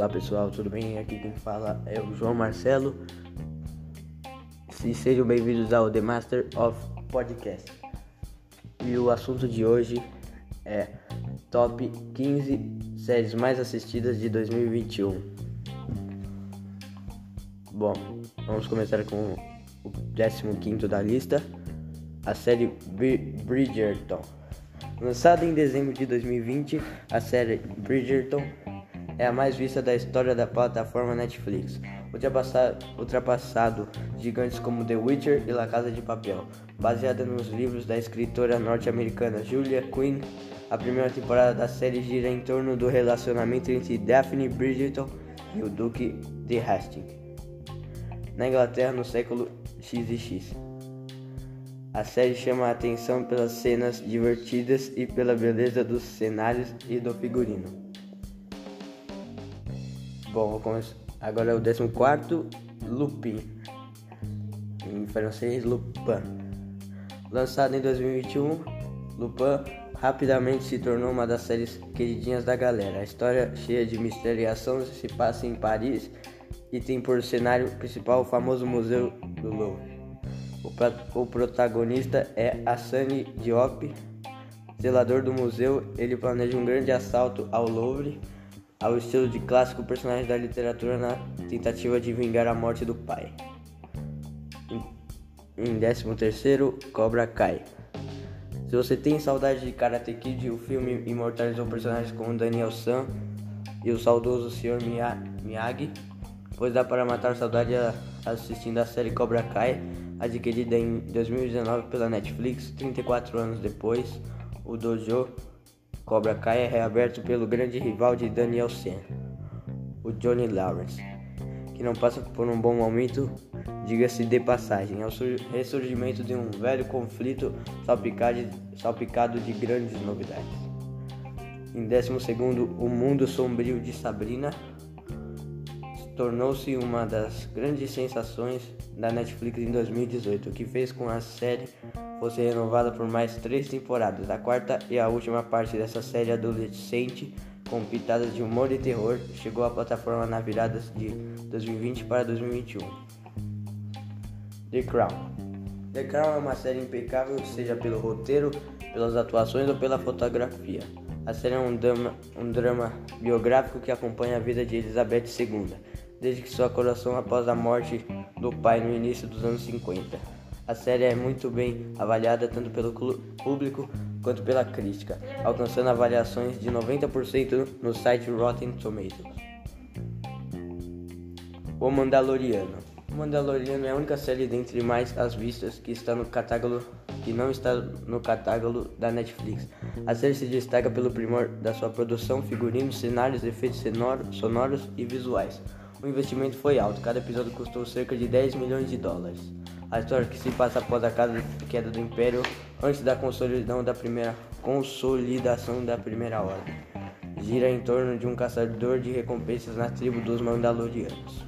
Olá pessoal, tudo bem? Aqui quem fala é o João Marcelo. E sejam bem-vindos ao The Master of Podcast. E o assunto de hoje é Top 15 séries mais assistidas de 2021. Bom, vamos começar com o 15 da lista, a série Bridgerton. Lançada em dezembro de 2020, a série Bridgerton é a mais vista da história da plataforma Netflix, ultrapassado gigantes como The Witcher e La Casa de Papel. Baseada nos livros da escritora norte-americana Julia Quinn, a primeira temporada da série gira em torno do relacionamento entre Daphne Bridgerton e o Duque de Hastings, na Inglaterra no século XX. A série chama a atenção pelas cenas divertidas e pela beleza dos cenários e do figurino. Bom. Agora é o 14, Lupin. Em francês, Lupin. Lançado em 2021, Lupin rapidamente se tornou uma das séries queridinhas da galera. A história, cheia de mistério e ação, se passa em Paris e tem por cenário principal o famoso Museu do Louvre. O, o protagonista é Hassani Diop, zelador do museu. Ele planeja um grande assalto ao Louvre ao estilo de clássico personagem da literatura na tentativa de vingar a morte do pai. Em 13º, Cobra Kai. Se você tem saudade de Karate Kid, o filme imortalizou personagens como Daniel San e o saudoso Sr. Miyagi, pois dá para matar saudade assistindo a série Cobra Kai, adquirida em 2019 pela Netflix, 34 anos depois, o Dojo Cobra Kai é reaberto pelo grande rival de Daniel Sen, o Johnny Lawrence, que não passa por um bom momento, diga-se de passagem. É o ressurgimento de um velho conflito salpicado, salpicado de grandes novidades. Em 12, O Mundo Sombrio de Sabrina tornou-se uma das grandes sensações da Netflix em 2018, o que fez com a série fosse renovada por mais três temporadas. A quarta e a última parte dessa série adolescente, com pitadas de humor e terror, chegou à plataforma na virada de 2020 para 2021. The Crown The Crown é uma série impecável, seja pelo roteiro, pelas atuações ou pela fotografia. A série é um drama, um drama biográfico que acompanha a vida de Elizabeth II desde que sua coração após a morte do pai no início dos anos 50. A série é muito bem avaliada tanto pelo público quanto pela crítica, alcançando avaliações de 90% no site Rotten Tomatoes. O Mandaloriano. O Mandaloriano é a única série dentre mais as vistas que está no catálogo que não está no catálogo da Netflix. A série se destaca pelo primor da sua produção, figurinos, cenários, efeitos sonoros e visuais. O investimento foi alto, cada episódio custou cerca de 10 milhões de dólares. A história que se passa após a queda do Império, antes da consolidação da primeira, consolidação da primeira ordem, gira em torno de um caçador de recompensas na tribo dos Mandalorianos.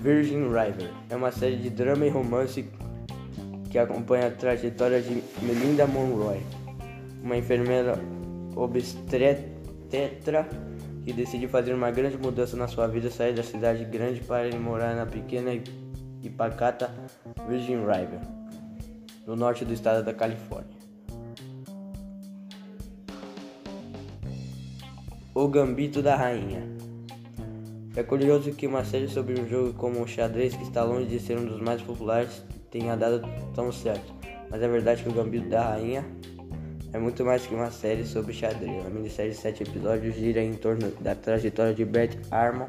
Virgin River é uma série de drama e romance que acompanha a trajetória de Melinda Monroe, uma enfermeira obstetra que decide fazer uma grande mudança na sua vida, sair da cidade grande para ir morar na pequena e pacata Virgin River, no norte do estado da Califórnia. O Gambito da Rainha É curioso que uma série sobre um jogo como o xadrez, que está longe de ser um dos mais populares, tenha dado tão certo, mas é verdade que o Gambito da Rainha é muito mais que uma série sobre xadrez. A minissérie de sete episódios gira em torno da trajetória de Beth Harmon,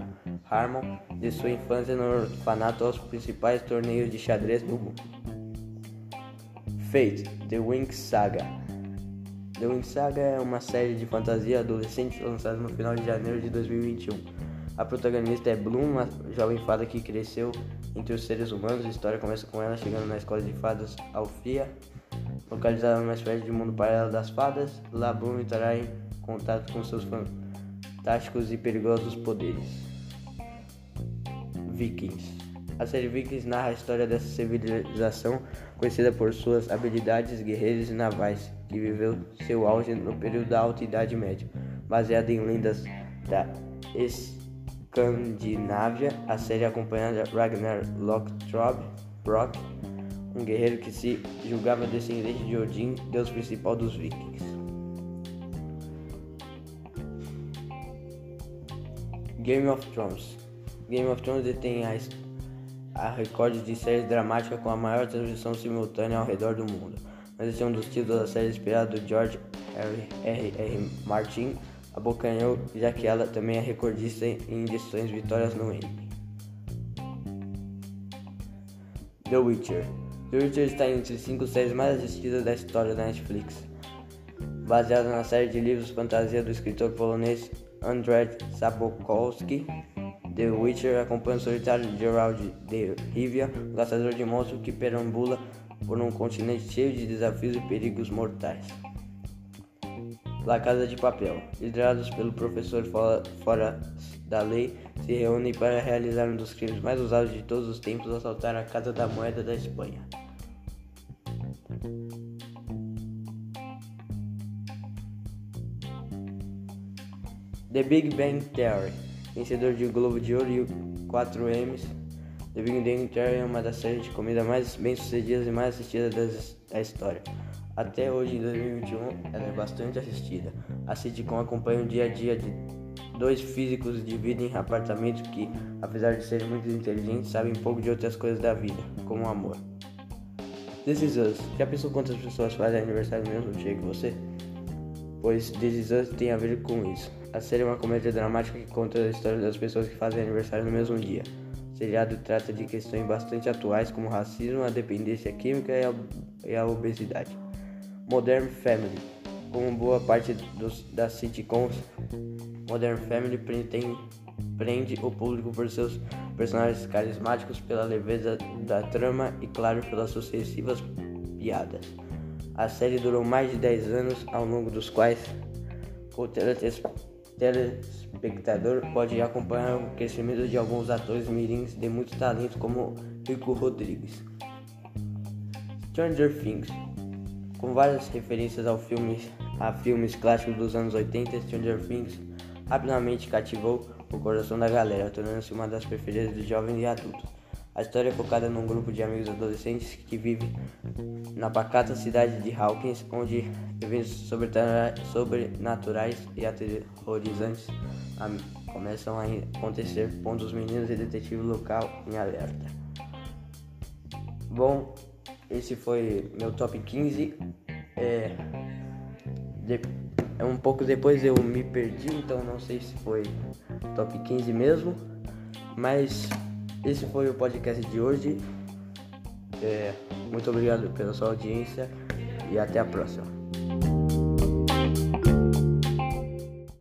Harmon de sua infância no orfanato aos principais torneios de xadrez do mundo. Fate, The Wings Saga. The Wings Saga é uma série de fantasia adolescente lançada no final de janeiro de 2021. A protagonista é Bloom, uma jovem fada que cresceu entre os seres humanos. A história começa com ela chegando na escola de fadas Alfia Localizada numa espécie de mundo paralelo das fadas, Labum entrará em contato com seus fantásticos e perigosos poderes. Vikings A série Vikings narra a história dessa civilização conhecida por suas habilidades guerreiras e navais, que viveu seu auge no período da Alta Idade Média, baseada em lendas da Escandinávia. A série acompanhada Ragnar Lothbrok, um guerreiro que se julgava descendente de Odin, deus principal dos vikings. Game of Thrones. Game of Thrones detém a, a recorde de séries dramáticas com a maior transmissão simultânea ao redor do mundo. Mas esse é um dos títulos da série inspirado do George R. R. R. Martin abocanhou, já que ela também é recordista em edições vitórias no Emmy. The Witcher. The Witcher está entre as cinco séries mais assistidas da história da Netflix. Baseada na série de livros fantasia do escritor polonês Andrzej Sapkowski, The Witcher acompanha o solitário Geralt de Rivia, um caçador de monstros que perambula por um continente cheio de desafios e perigos mortais. La Casa de Papel, liderados pelo professor fora, fora da lei, se reúnem para realizar um dos crimes mais usados de todos os tempos, assaltar a Casa da Moeda da Espanha. The Big Bang Theory, vencedor de Globo de Ouro e 4 M's. The Big Bang Theory é uma das séries de comida mais bem-sucedidas e mais assistidas das, da história. Até hoje, em 2021, ela é bastante assistida. A sitcom acompanha o dia a dia de dois físicos dividem apartamentos que, apesar de serem muito inteligentes, sabem pouco de outras coisas da vida, como o amor. This Is Us. Já pensou quantas pessoas fazem aniversário no mesmo dia que você? Pois This Is Us tem a ver com isso. A série é uma comédia dramática que conta a história das pessoas que fazem aniversário no mesmo dia. O seriado trata de questões bastante atuais como racismo, a dependência química e a, e a obesidade. Modern Family. Como boa parte dos, das sitcoms, Modern Family prende o público por seus personagens carismáticos, pela leveza da trama e, claro, pelas sucessivas piadas. A série durou mais de 10 anos, ao longo dos quais o telespectador pode acompanhar o crescimento de alguns atores mirins de muito talento, como Rico Rodrigues. Stranger Things com várias referências ao filme, a filmes clássicos dos anos 80, Stranger Things rapidamente cativou o coração da galera, tornando-se uma das preferidas de jovens e adultos. A história é focada num grupo de amigos adolescentes que vive na pacata cidade de Hawkins, onde eventos sobrenaturais e aterrorizantes começam a acontecer, pondo os meninos e detetive local em alerta. Bom, esse foi meu top 15. É, de, é um pouco depois eu me perdi, então não sei se foi top 15 mesmo. Mas esse foi o podcast de hoje. É, muito obrigado pela sua audiência e até a próxima.